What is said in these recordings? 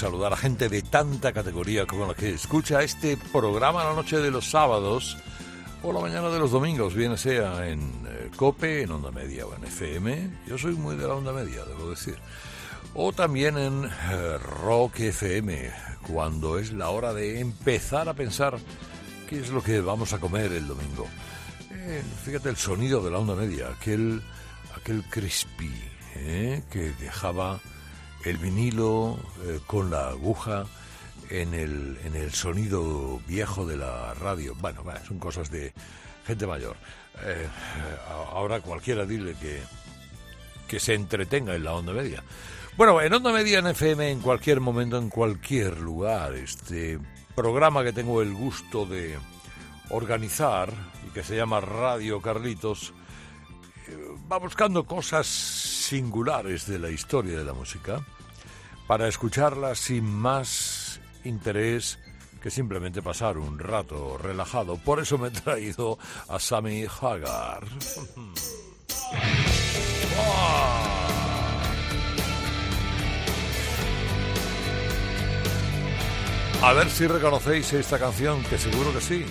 Saludar a gente de tanta categoría como la que escucha este programa la noche de los sábados o la mañana de los domingos, bien sea en eh, COPE, en Onda Media o en FM. Yo soy muy de la Onda Media, debo decir. O también en eh, Rock FM, cuando es la hora de empezar a pensar qué es lo que vamos a comer el domingo. Eh, fíjate el sonido de la Onda Media, aquel, aquel crispy que dejaba el vinilo eh, con la aguja en el, en el sonido viejo de la radio. Bueno, son cosas de gente mayor. Eh, ahora cualquiera dile que, que se entretenga en la onda media. Bueno, en onda media, en FM, en cualquier momento, en cualquier lugar, este programa que tengo el gusto de organizar y que se llama Radio Carlitos, eh, va buscando cosas singulares de la historia de la música para escucharla sin más interés que simplemente pasar un rato relajado. Por eso me he traído a Sammy Hagar. A ver si reconocéis esta canción, que seguro que sí.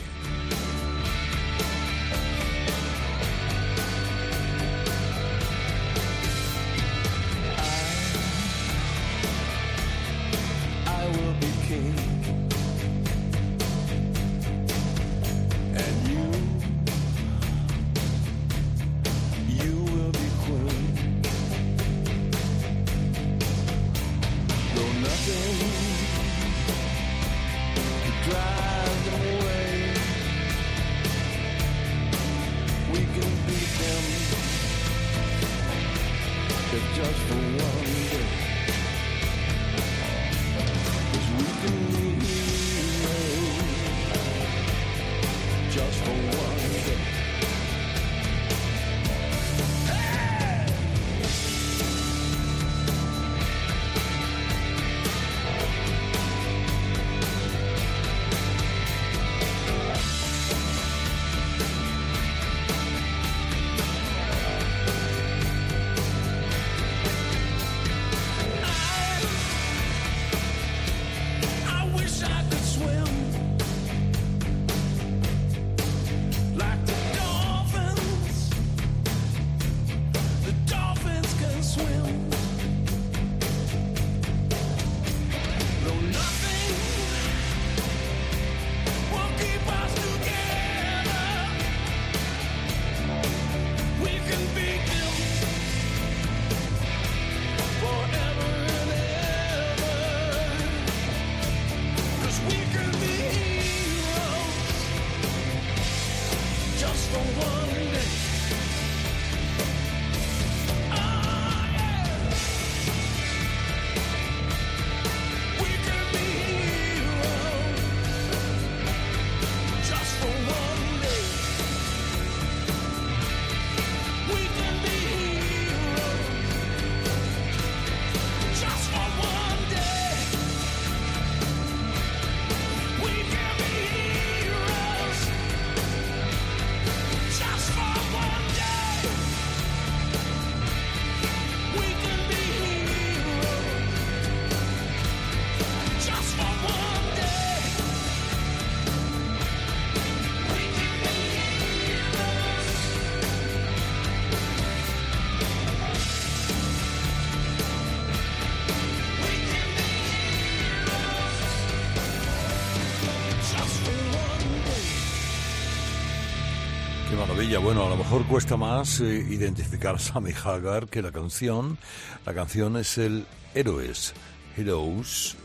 Mejor cuesta más eh, identificar a Sammy Hagar que la canción. La canción es el Héroes, Heroes,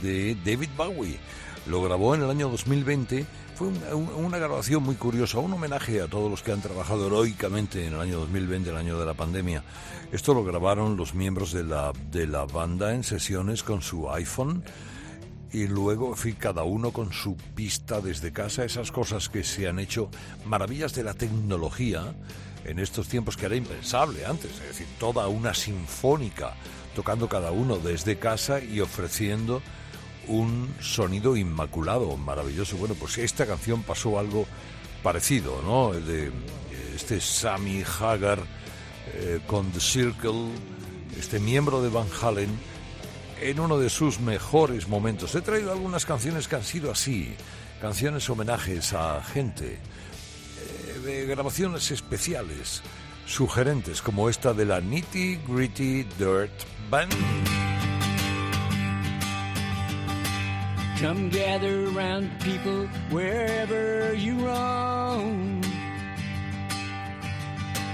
de David Bowie. Lo grabó en el año 2020 Fue una grabación muy curiosa, un homenaje a todos los que han trabajado heroicamente en el año 2020, el año de la pandemia. Esto lo grabaron los miembros de la, de la banda en sesiones con su iPhone y luego, en cada uno con su pista desde casa, esas cosas que se han hecho, maravillas de la tecnología en estos tiempos que era impensable antes, es decir, toda una sinfónica tocando cada uno desde casa y ofreciendo un sonido inmaculado, maravilloso. Bueno, pues esta canción pasó algo parecido, ¿no? De este Sammy Hagar eh, con The Circle, este miembro de Van Halen, en uno de sus mejores momentos. He traído algunas canciones que han sido así, canciones homenajes a gente, eh, de grabaciones especiales, sugerentes, como esta de la Nitty Gritty Dirt Band. Come gather around people wherever you roam.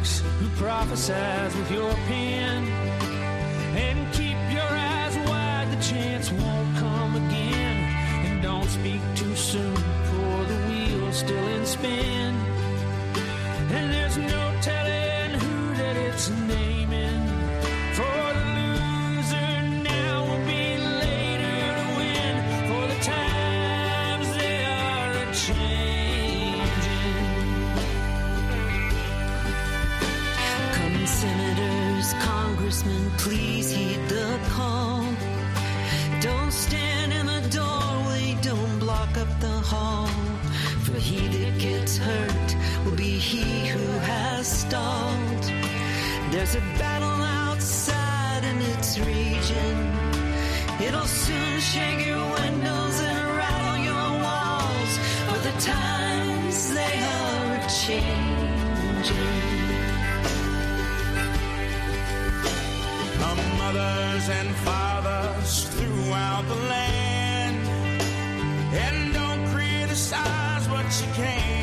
Critics who prophesize with your pen, and keep your eyes wide. The chance won't come again, and don't speak too soon, for the wheel's still in spin. And there's no telling who that its naming. Please heed the call. Don't stand in the doorway, don't block up the hall. For he that gets hurt will be he who has stalled. There's a battle outside and it's raging. It'll soon shake your windows and rattle your walls. For the times they are changing. Mothers and fathers throughout the land. And don't criticize what you can't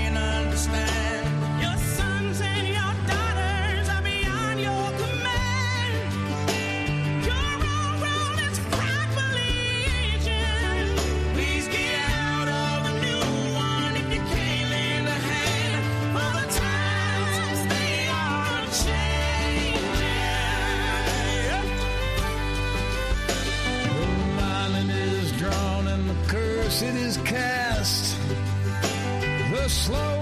slow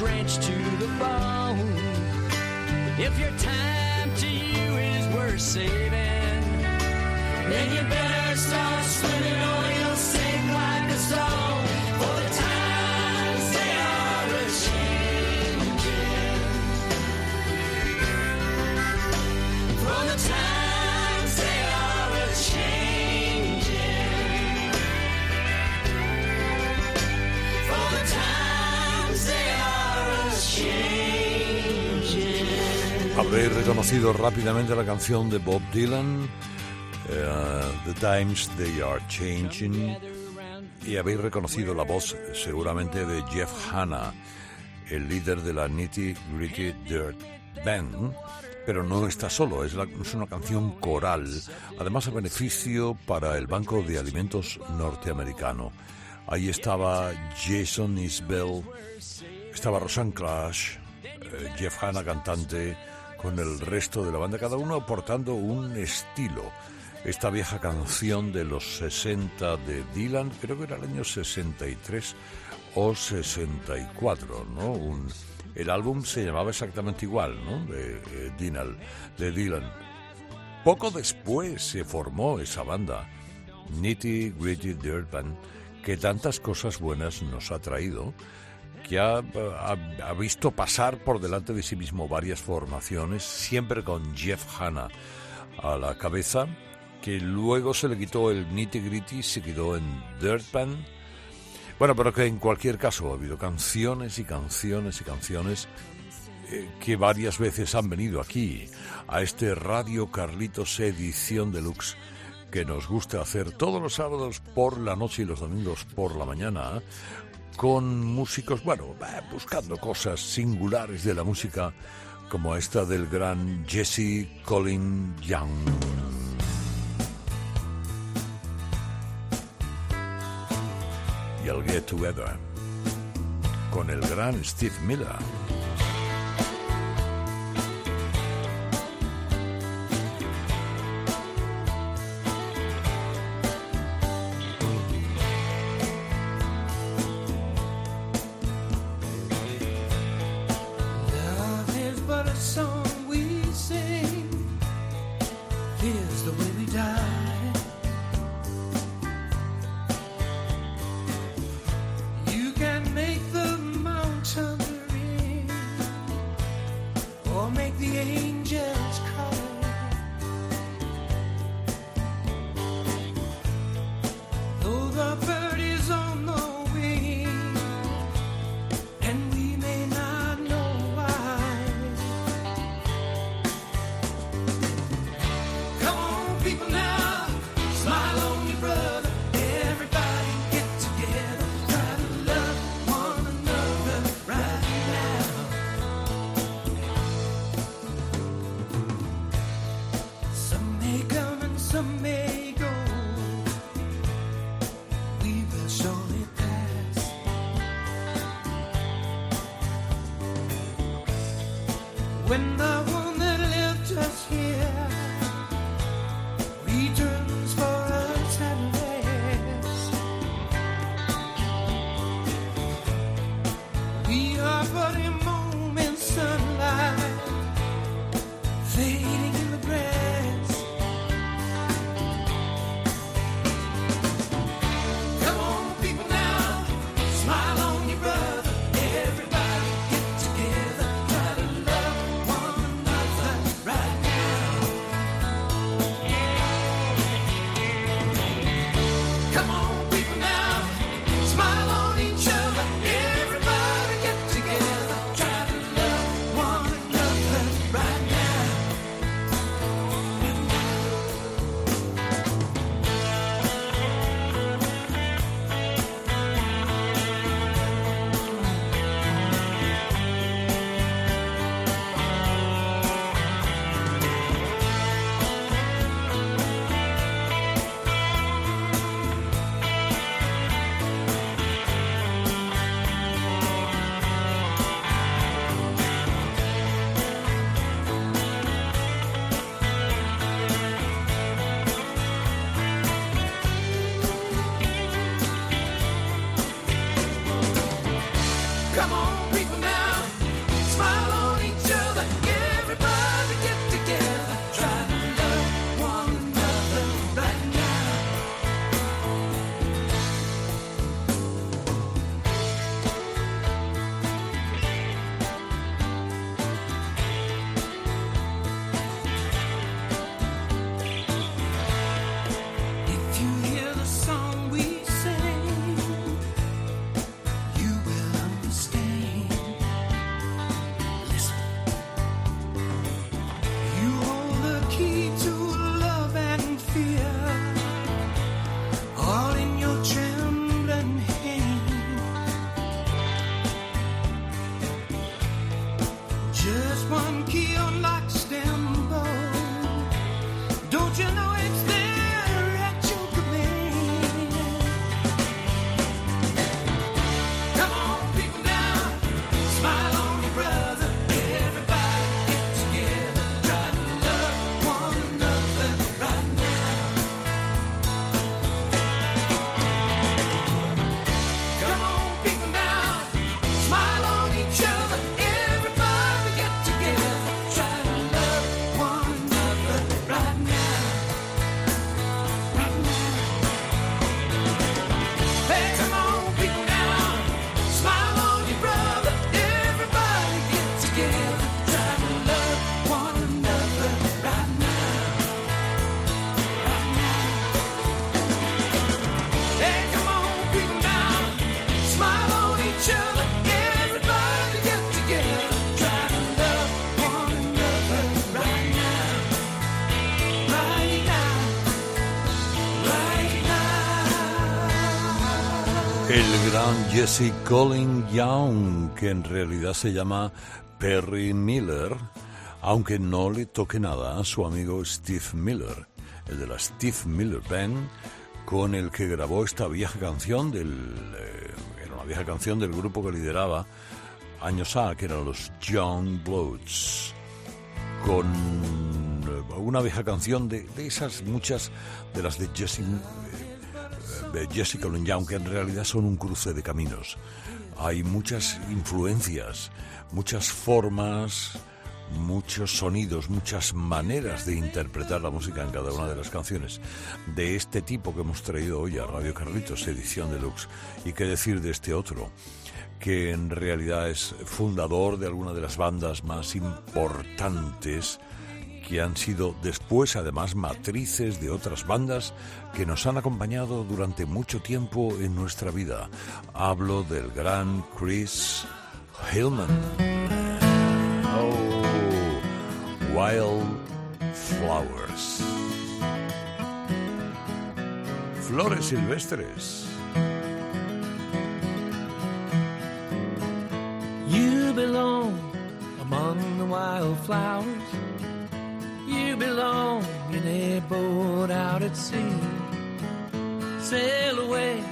drenched to the bone. If your time to you is worth saving, then you better start swimming or you'll sink like a stone. Habréis reconocido rápidamente la canción de Bob Dylan, eh, The Times They Are Changing, y habéis reconocido la voz seguramente de Jeff Hanna, el líder de la Nitty Gritty Dirt Band, pero no está solo, es, una canción coral, además a beneficio para el Banco de Alimentos norteamericano. Ahí estaba Jason Isbell, estaba Rosanne Clash, eh, Jeff Hanna cantante, con el resto de la banda, cada uno aportando un estilo. Esta vieja canción de los 60 de Dylan, creo que era el año 63 o 64, ¿no? Un, el álbum se llamaba exactamente igual, ¿no? De, eh, Dylan, de Dylan. Poco después se formó esa banda, Nitty Gritty Dirt Band, que tantas cosas buenas nos ha traído, que ha, visto pasar por delante de sí mismo varias formaciones, siempre con Jeff Hanna a la cabeza, que luego se le quitó el nitty gritty, se quedó en Dirt Band, bueno, pero que en cualquier caso ha habido canciones y canciones y canciones eh, que varias veces han venido aquí, a este Radio Carlitos Edición Deluxe, que nos gusta hacer todos los sábados por la noche y los domingos por la mañana, con músicos, bueno, buscando cosas singulares de la música, como esta del gran Jesse Colin Young. el Get Together con el gran Steve Miller. when the woman lived just here. We Jesse Colin Young, que en realidad se llama Perry Miller, aunque no le toque nada a su amigo Steve Miller, el de la Steve Miller Band, con el que grabó esta vieja canción del eh, era una vieja canción del grupo que lideraba años A, que eran los Young Bloods, con eh, una vieja canción de, de esas muchas de las de Jesse de Jessica Young, que en realidad son un cruce de caminos. Hay muchas influencias, muchas formas, muchos sonidos, muchas maneras de interpretar la música en cada una de las canciones de este tipo que hemos traído hoy a Radio Carlitos, edición deluxe. Y qué decir de este otro, que en realidad es fundador de alguna de las bandas más importantes que han sido después además matrices de otras bandas que nos han acompañado durante mucho tiempo en nuestra vida. Hablo del gran Chris Hillman. Oh, Wild Flowers. Flores silvestres. You belong among the wildflowers. You belong in a boat out at sea. Sail away,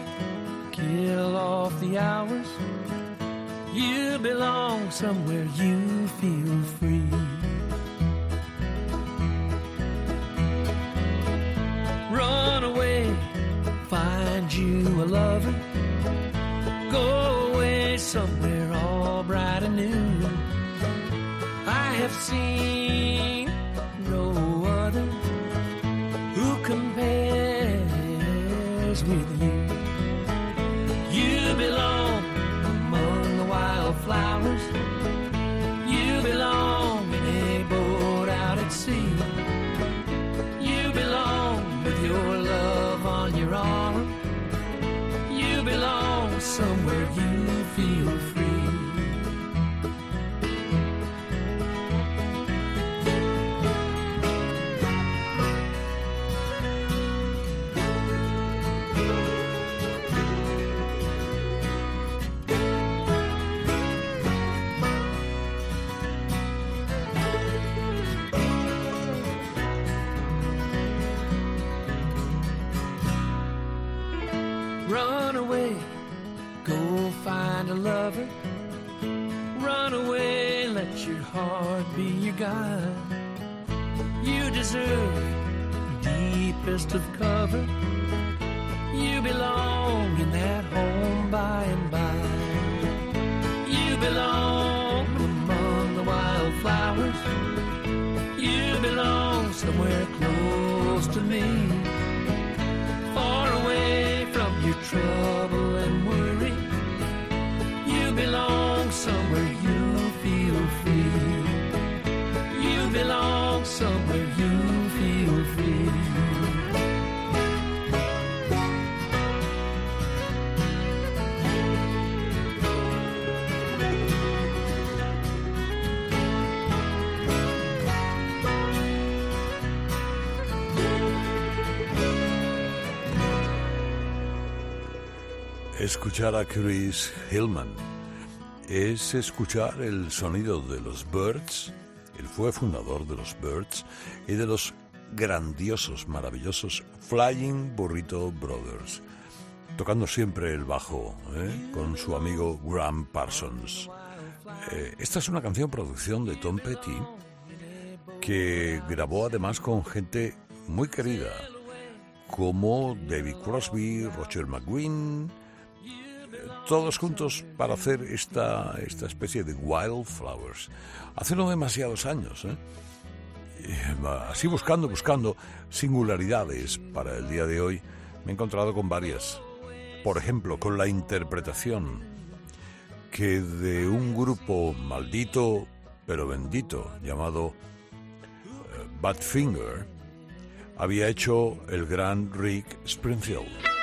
kill off the hours. You belong somewhere you feel free. Run away, find you a lover. Go away somewhere all bright and new. I have seen be your guide. You deserve the deepest of cover. Escuchar a Chris Hillman es escuchar el sonido de los Birds. Él fue fundador de los Birds y de los grandiosos, maravillosos Flying Burrito Brothers, tocando siempre el bajo ¿eh? con su amigo Graham Parsons. Eh, esta es una canción producción de Tom Petty que grabó además con gente muy querida como David Crosby, Roger McGuinn, todos juntos para hacer esta, esta especie de Wildflowers. Hace no demasiados años, ¿eh? así buscando, buscando singularidades para el día de hoy, me he encontrado con varias. Por ejemplo, con la interpretación que de un grupo maldito pero bendito llamado Badfinger había hecho el gran Rick Springfield.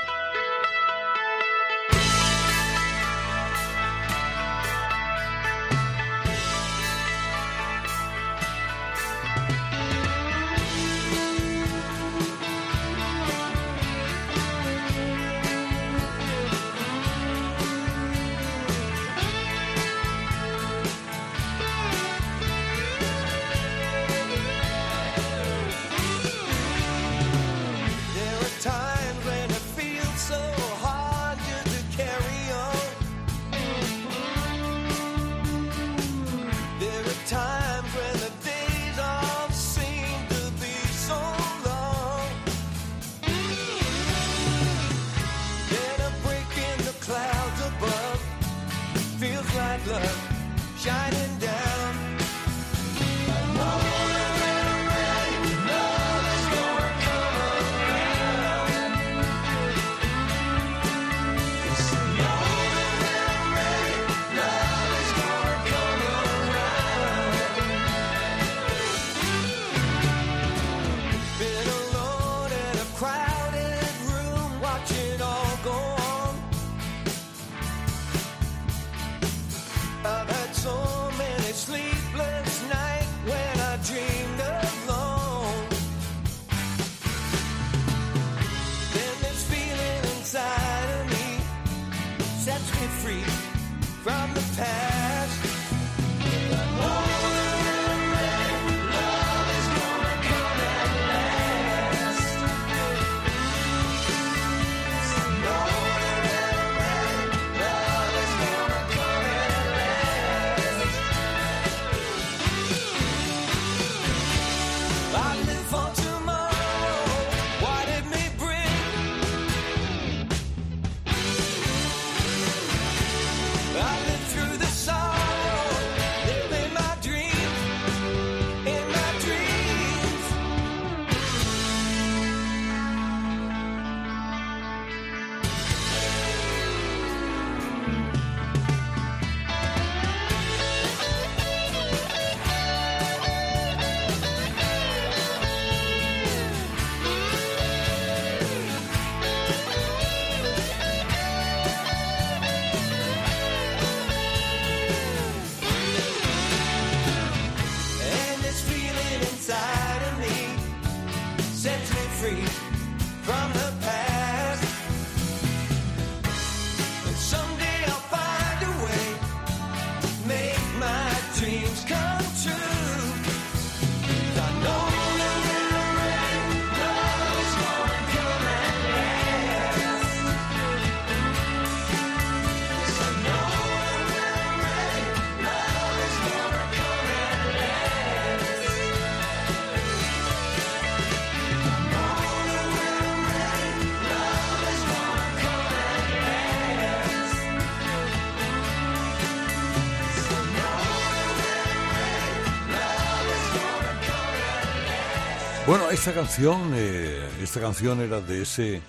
Esta canción, eh, esta canción era de ese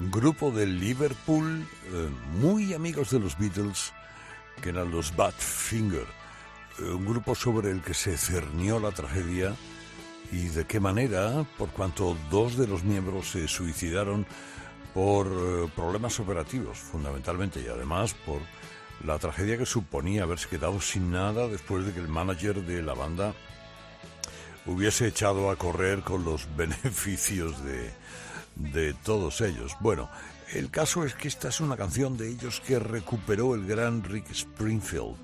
grupo de Liverpool, eh, muy amigos de los Beatles, que eran los Badfinger, eh, un grupo sobre el que se cernió la tragedia y de qué manera, por cuanto dos de los miembros se suicidaron por eh, problemas operativos, fundamentalmente, y además por la tragedia que suponía haberse quedado sin nada después de que el manager de la banda hubiese echado a correr con los beneficios de, de todos ellos. Bueno, el caso es que esta es una canción de ellos que recuperó el gran Rick Springfield,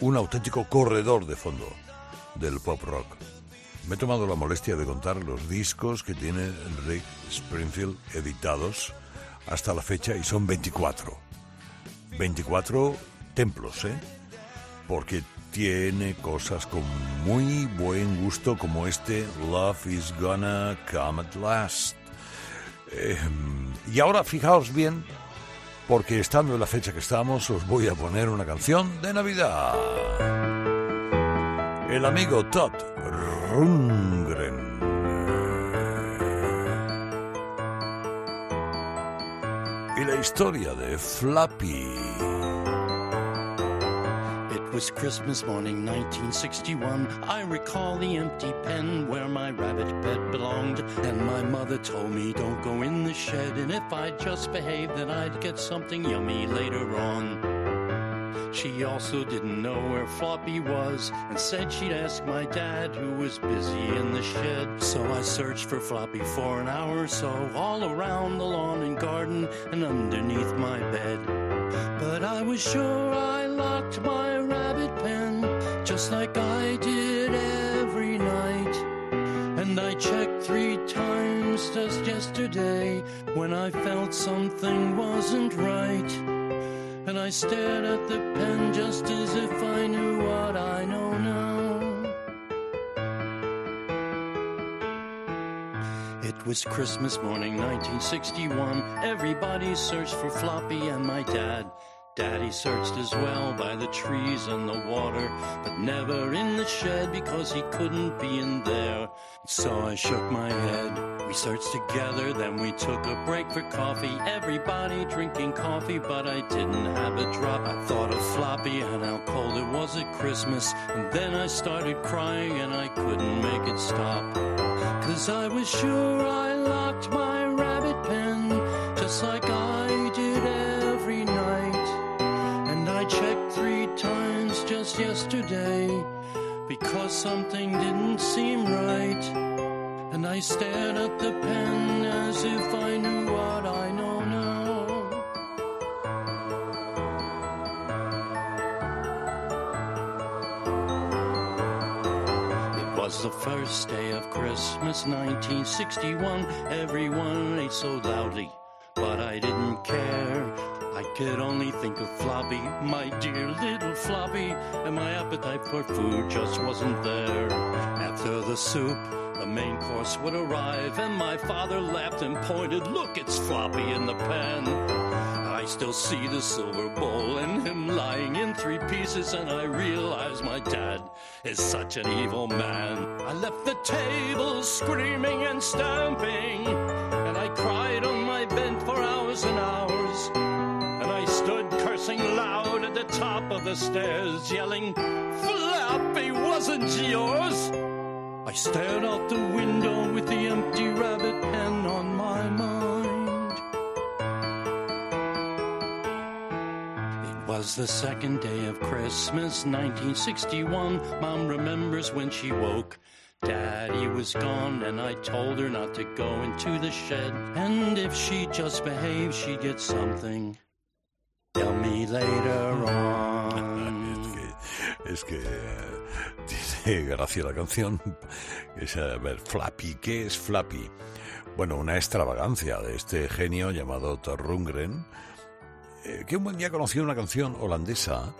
un auténtico corredor de fondo del pop rock. Me he tomado la molestia de contar los discos que tiene Rick Springfield editados hasta la fecha y son 24. 24 templos, ¿eh? Porque tiene cosas con muy buen gusto como este Love is Gonna Come at Last. Eh, y ahora fijaos bien, porque estando en la fecha que estamos, os voy a poner una canción de Navidad. El amigo Todd Rundgren. Y la historia de Flappy. It was Christmas morning 1961. I recall the empty pen where my rabbit bed belonged. And my mother told me, don't go in the shed. And if I just behaved, then I'd get something yummy later on. She also didn't know where Floppy was and said she'd ask my dad, who was busy in the shed. So I searched for Floppy for an hour or so, all around the lawn and garden and underneath my bed. But I was sure I locked my rabbit pen, just like I did every night. And I checked three times just yesterday when I felt something wasn't right. And I stared at the pen just as if I knew what I know now. It was Christmas morning 1961. Everybody searched for Floppy and my dad. Daddy searched as well by the trees and the water, but never in the shed because he couldn't be in there. So I shook my head. We searched together, then we took a break for coffee. Everybody drinking coffee, but I didn't have a drop. I thought of Floppy and how cold it was at Christmas. And then I started crying and I couldn't make it stop. Cause I was sure I locked my rabbit pen, just like I yesterday, because something didn't seem right. And I stared at the pen as if I knew what I know now. It was the first day of Christmas, 1961. Everyone ate so loudly, but I didn't care. I could only think of Floppy, my dear little Floppy, and my appetite for food just wasn't there. After the soup, the main course would arrive, and my father laughed and pointed, Look, it's Floppy in the pan. I still see the silver bowl and him lying in three pieces, and I realize my dad is such an evil man. I left the table screaming and stamping, and I cried on my bed for hours and hours. Cursing loud at the top of the stairs, yelling, Flappy wasn't yours! I stared out the window with the empty rabbit pen on my mind. It was the second day of Christmas, 1961. Mom remembers when she woke. Daddy was gone, and I told her not to go into the shed. And if she just behaved, she'd get something. Me later on. Es que, es que tiene gracia la canción. Es, a ver, Flappy, ¿qué es Flappy? Bueno, una extravagancia de este genio llamado Thor Rundgren, eh, que un buen día conoció una canción holandesa,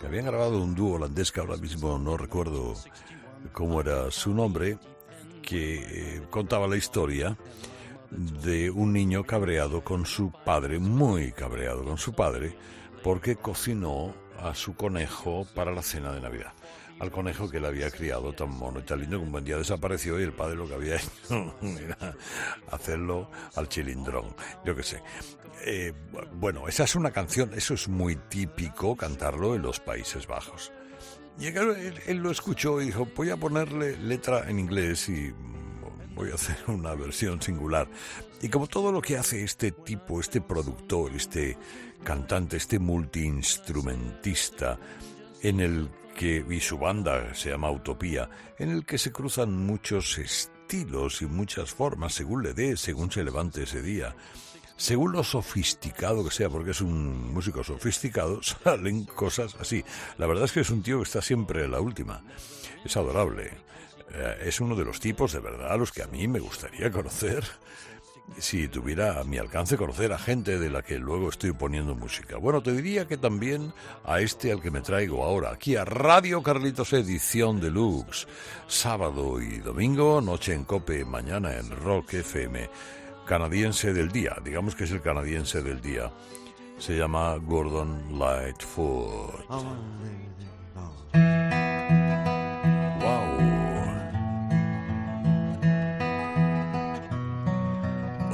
que habían grabado un dúo holandés que ahora mismo no recuerdo cómo era su nombre, que eh, contaba la historia de un niño cabreado con su padre, muy cabreado con su padre, porque cocinó a su conejo para la cena de Navidad. Al conejo que le había criado tan mono y tan lindo que un buen día desapareció y el padre lo que había hecho era hacerlo al chilindrón. Yo qué sé. Eh, bueno, esa es una canción, eso es muy típico cantarlo en los Países Bajos. Y él, él lo escuchó y dijo, voy a ponerle letra en inglés y voy a hacer una versión singular. Y como todo lo que hace este tipo, este productor, este cantante, este multiinstrumentista, en el que, y su banda se llama Utopía, en el que se cruzan muchos estilos y muchas formas, según le dé, según se levante ese día. Según lo sofisticado que sea, porque es un músico sofisticado, salen cosas así. La verdad es que es un tío que está siempre en la última. Es adorable. Eh, es uno de los tipos de verdad a los que a mí me gustaría conocer si tuviera a mi alcance conocer a gente de la que luego estoy poniendo música. Bueno, te diría que también a este al que me traigo ahora, aquí a Radio Carlitos Edición Deluxe, sábado y domingo, noche en Cope, mañana en Rock FM, canadiense del día, digamos que es el canadiense del día. Se llama Gordon Lightfoot.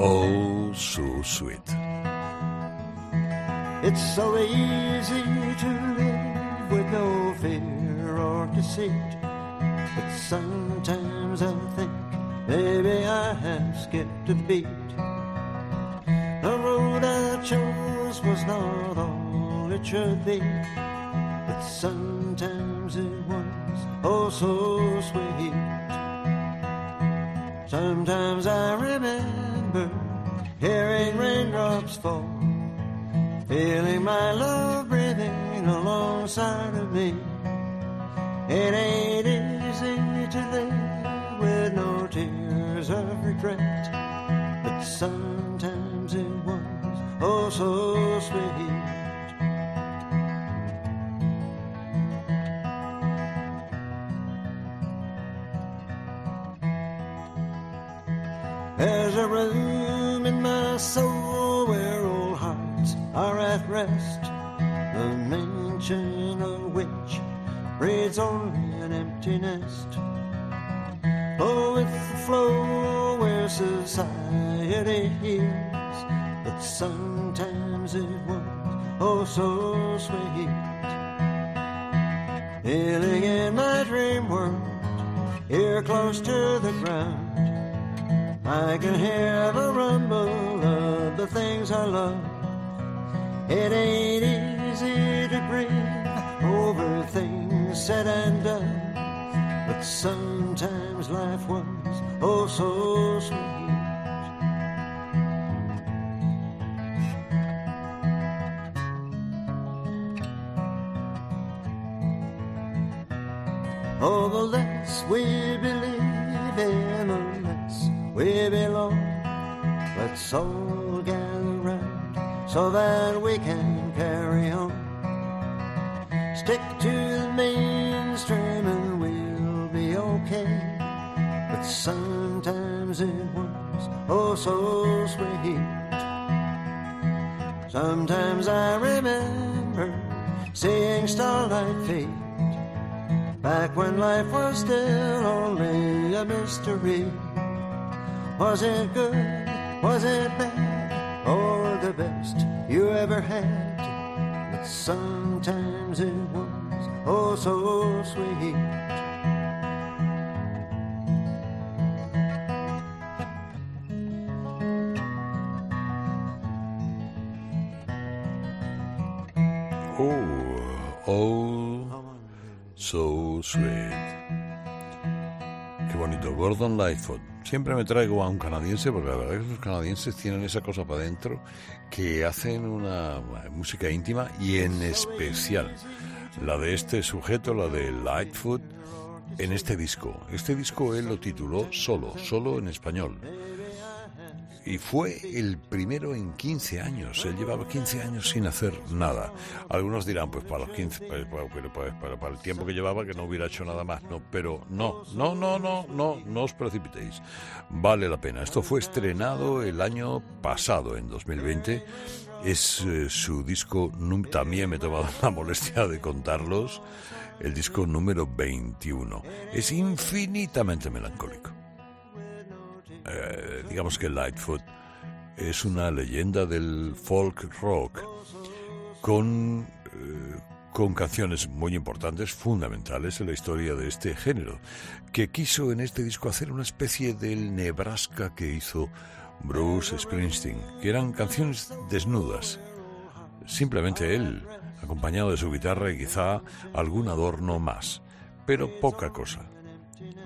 Oh, so sweet. It's so easy to live with no fear or deceit. But sometimes I think maybe I have skipped a beat. The road I chose was not all it should be. But sometimes it was oh so sweet. Sometimes I remember hearing raindrops fall, feeling my love breathing alongside of me. It ain't easy to live with no tears of regret, but sometimes it was oh so sweet. Soul where old hearts are at rest. the mansion on which breeds only an empty nest. Oh, with the flow where society hears, but sometimes it was oh so sweet. Healing in my dream world, here close to the ground. I can hear the rumble of the things I love. It ain't easy to breathe over things said and done, but sometimes life was oh so sweet. Oh, the less we All gather round so that we can carry on. Stick to the mainstream and we'll be okay. But sometimes it was oh so sweet. Sometimes I remember seeing starlight fade Back when life was still only a mystery. Was it good? Was it bad? Or the best you ever had? But sometimes it was oh so sweet. Gordon Lightfoot. Siempre me traigo a un canadiense, porque la verdad es que los canadienses tienen esa cosa para adentro que hacen una música íntima y en especial la de este sujeto, la de Lightfoot, en este disco. Este disco él lo tituló Solo, solo en español. Y fue el primero en 15 años. Él llevaba 15 años sin hacer nada. Algunos dirán, pues para los 15, pues, pues, pues, para, para el tiempo que llevaba, que no hubiera hecho nada más. No, pero no, no, no, no, no, no os precipitéis. Vale la pena. Esto fue estrenado el año pasado, en 2020. Es eh, su disco, también me he tomado la molestia de contarlos, el disco número 21. Es infinitamente melancólico. Eh, digamos que Lightfoot es una leyenda del folk rock con, eh, con canciones muy importantes, fundamentales en la historia de este género, que quiso en este disco hacer una especie del Nebraska que hizo Bruce Springsteen, que eran canciones desnudas, simplemente él, acompañado de su guitarra y quizá algún adorno más, pero poca cosa.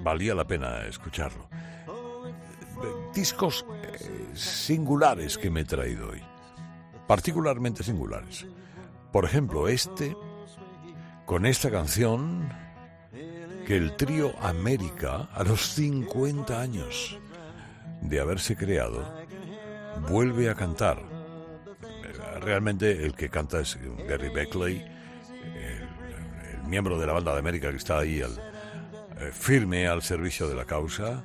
Valía la pena escucharlo discos eh, singulares que me he traído hoy, particularmente singulares. Por ejemplo, este, con esta canción que el trío América, a los 50 años de haberse creado, vuelve a cantar. Eh, Realmente el que canta es Gary Beckley, el, miembro de la banda de América que está ahí al, eh, firme al servicio de la causa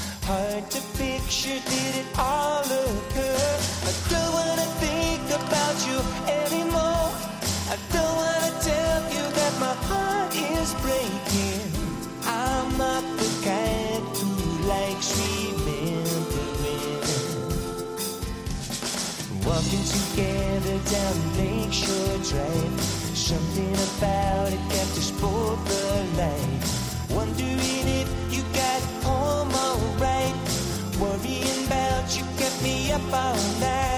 Hard to picture, did it all occur? I don't wanna think about you anymore. I don't wanna tell you that my heart is breaking. I'm not the kind who likes remembering. Walking together down Lakeshore Drive. Something about it kept us both alive. Wondering you kept me up all night.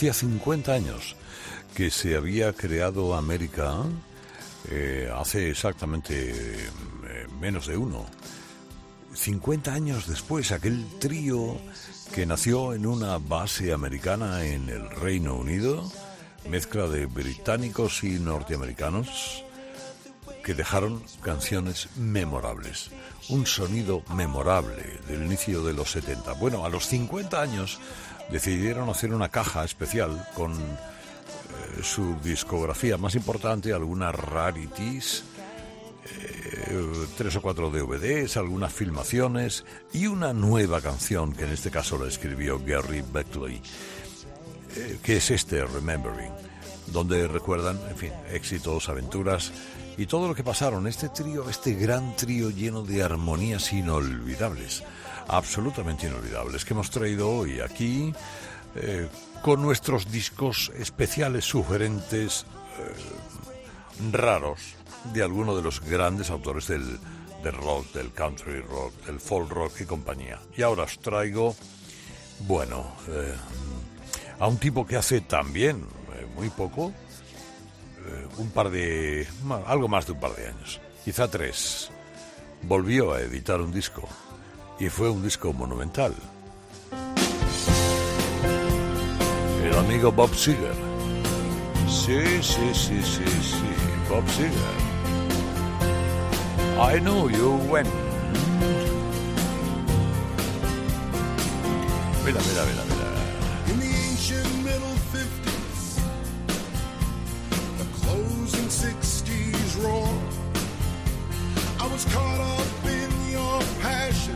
Hacía 50 años que se había creado América, eh, hace exactamente eh, menos de uno. 50 años después, aquel trío que nació en una base americana en el Reino Unido, mezcla de británicos y norteamericanos, que dejaron canciones memorables, un sonido memorable del inicio de los 70. Bueno, a los 50 años decidieron hacer una caja especial con eh, su discografía más importante, algunas rarities, eh, tres o cuatro DVDs, algunas filmaciones y una nueva canción que en este caso la escribió Gary Beckley, eh, que es este Remembering, donde recuerdan, en fin, éxitos, aventuras y todo lo que pasaron. Este trío, este gran trío lleno de armonías inolvidables, absolutamente inolvidables, que hemos traído hoy aquí eh, con nuestros discos especiales, sugerentes, raros de alguno de los grandes autores del, del rock, del country rock, del folk rock y compañía. Y ahora os traigo, bueno, eh, a un tipo que hace también eh, muy poco, eh, un par de, algo más de un par de años, quizá tres, volvió a editar un disco y fue un disco monumental. El amigo Bob Seger. Sí, sí, sí, sí, sí, Bob Seger. I know you went. Mira, mira, mira, mira. In the ancient middle 50s, the closing 60s roar. I was caught up in your passion.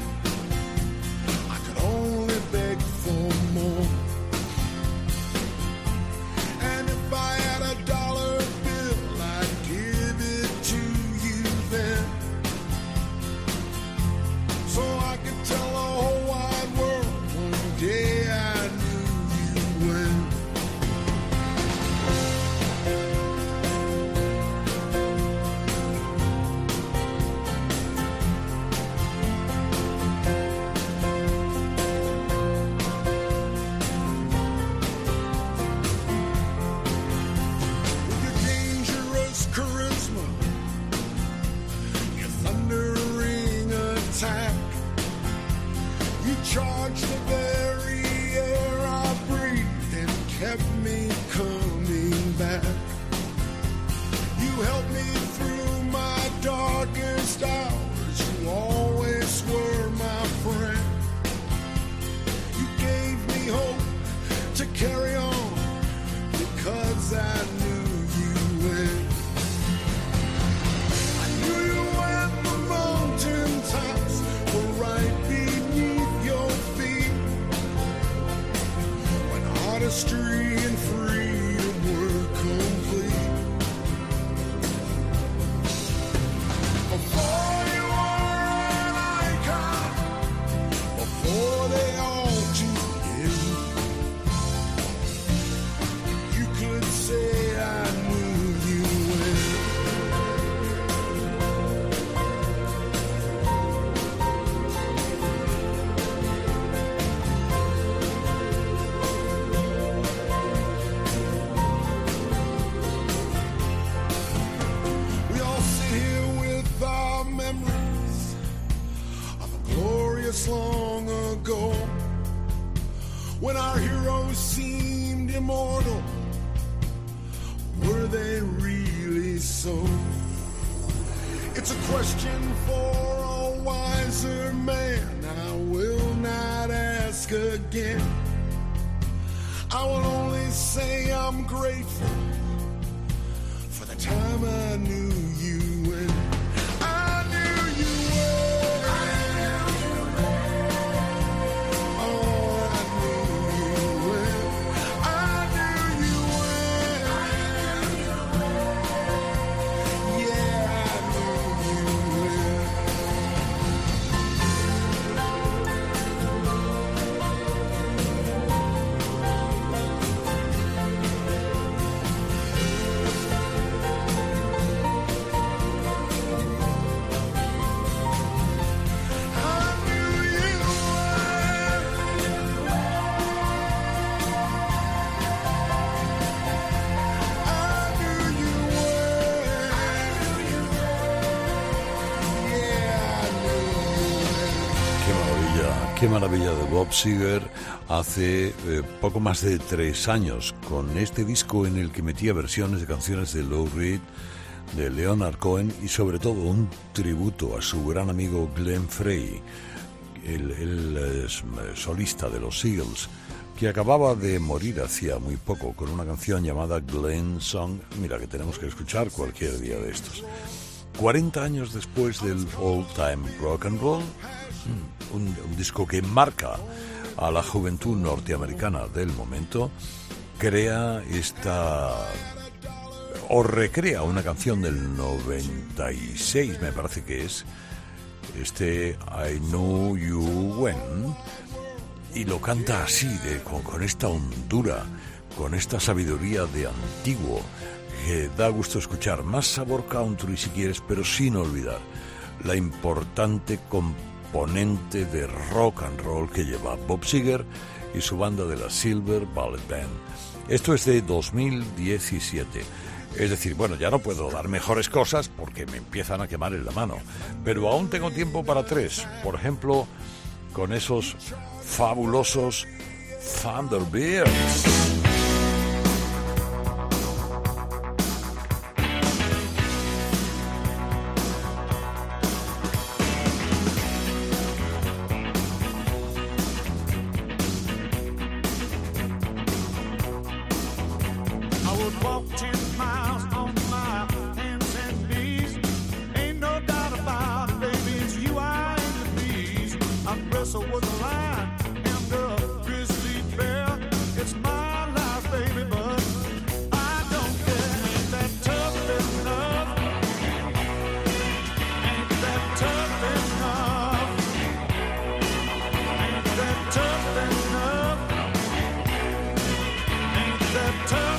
I'm grateful maravilla de Bob Seger hace eh, poco más de tres años con este disco en el que metía versiones de canciones de Lou Reed, de Leonard Cohen y sobre todo un tributo a su gran amigo Glenn Frey, el, eh, solista de los Eagles, que acababa de morir hacía muy poco con una canción llamada Glenn Song, mira que tenemos que escuchar cualquier día de estos. 40 años después del All Time Rock and Roll, un, un disco que marca a la juventud norteamericana del momento, crea esta o recrea una canción del 96, me parece que es, este I Know You When, y lo canta así, de, con, esta hondura, con esta sabiduría de antiguo, que da gusto escuchar. Más sabor country si quieres, pero sin olvidar la importante componente de rock and roll que lleva Bob Seger y su banda de la Silver Ballet Band. Esto es de 2017. Es decir, bueno, ya no puedo dar mejores cosas porque me empiezan a quemar en la mano, pero aún tengo tiempo para tres. Por ejemplo, con esos fabulosos Thunderbirds. turn.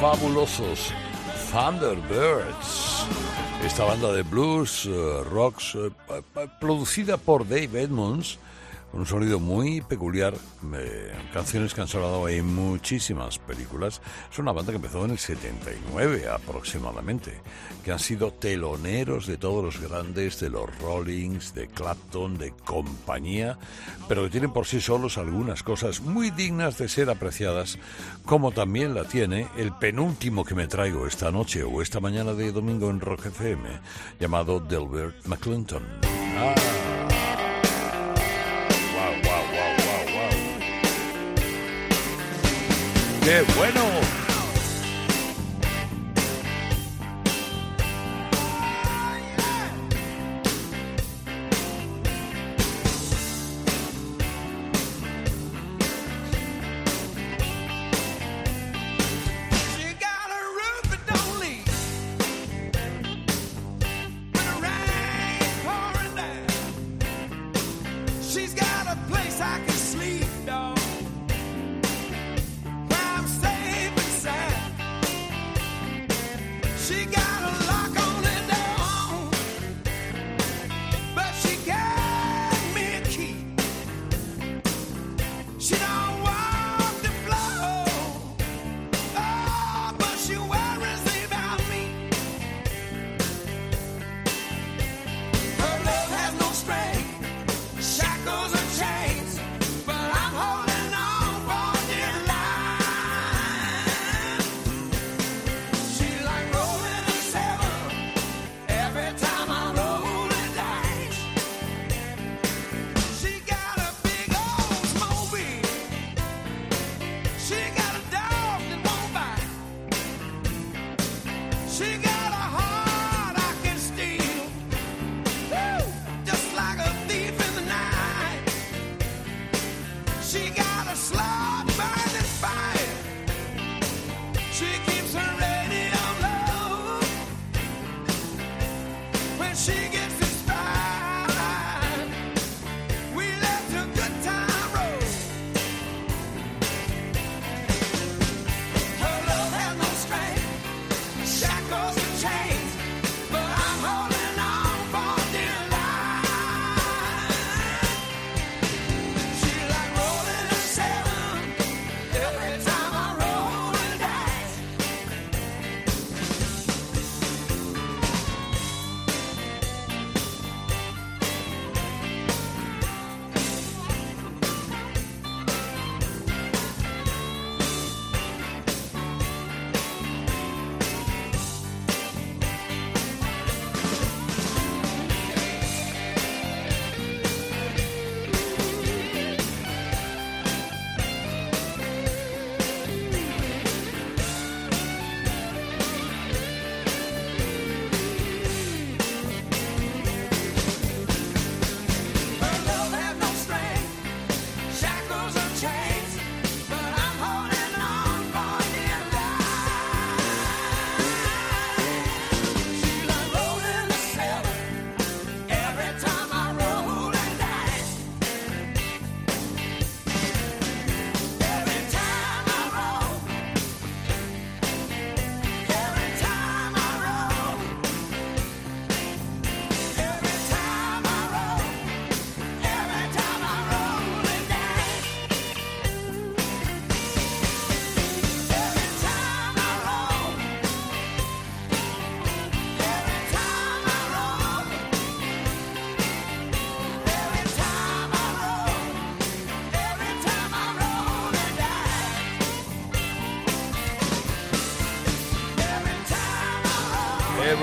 Fabulosos Thunderbirds. Esta banda de blues, eh, rocks, eh, producida por Dave Edmonds, un sonido muy peculiar, eh, canciones que han sonado en muchísimas películas. Es una banda que empezó en el 79 aproximadamente, que han sido teloneros de todos los grandes, de los Rollings, de Clapton, de compañía, pero que tienen por sí solos algunas cosas muy dignas de ser apreciadas, como también la tiene el penúltimo que me traigo esta noche o esta mañana de domingo en Rock FM, llamado Delbert McClinton. Ah. ¡Qué bueno!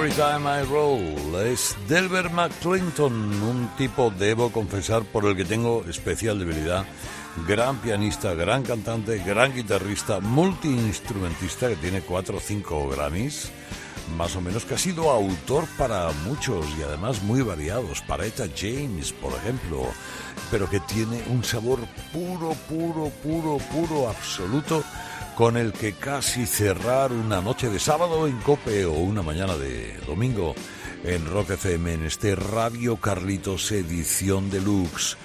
Every Time I Roll. Es Delbert McClinton, un tipo, debo confesar, por el que tengo especial debilidad. Gran pianista, gran cantante, gran guitarrista, multiinstrumentista que tiene cuatro o cinco Grammys, más o menos, que ha sido autor para muchos y además muy variados, para Etta James, por ejemplo, pero que tiene un sabor puro, puro, puro, puro, absoluto con el que casi cerrar una noche de sábado en Cope o una mañana de domingo en Rock FM en este Radio Carlitos edición deluxe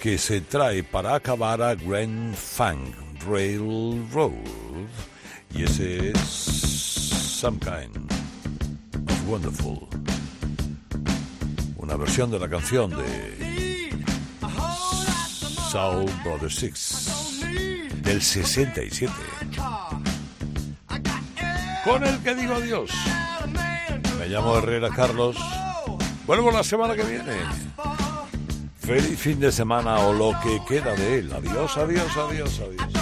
que se trae para acabar a Grand Funk Railroad. Y ese es Some Kind of Wonderful. Una versión de la canción de Soul Brother Six del 67 con el que digo adiós. Me llamo Herrera Carlos. Vuelvo la semana que viene. Feliz fin de semana o lo que queda de él. Adiós, adiós, adiós, adiós.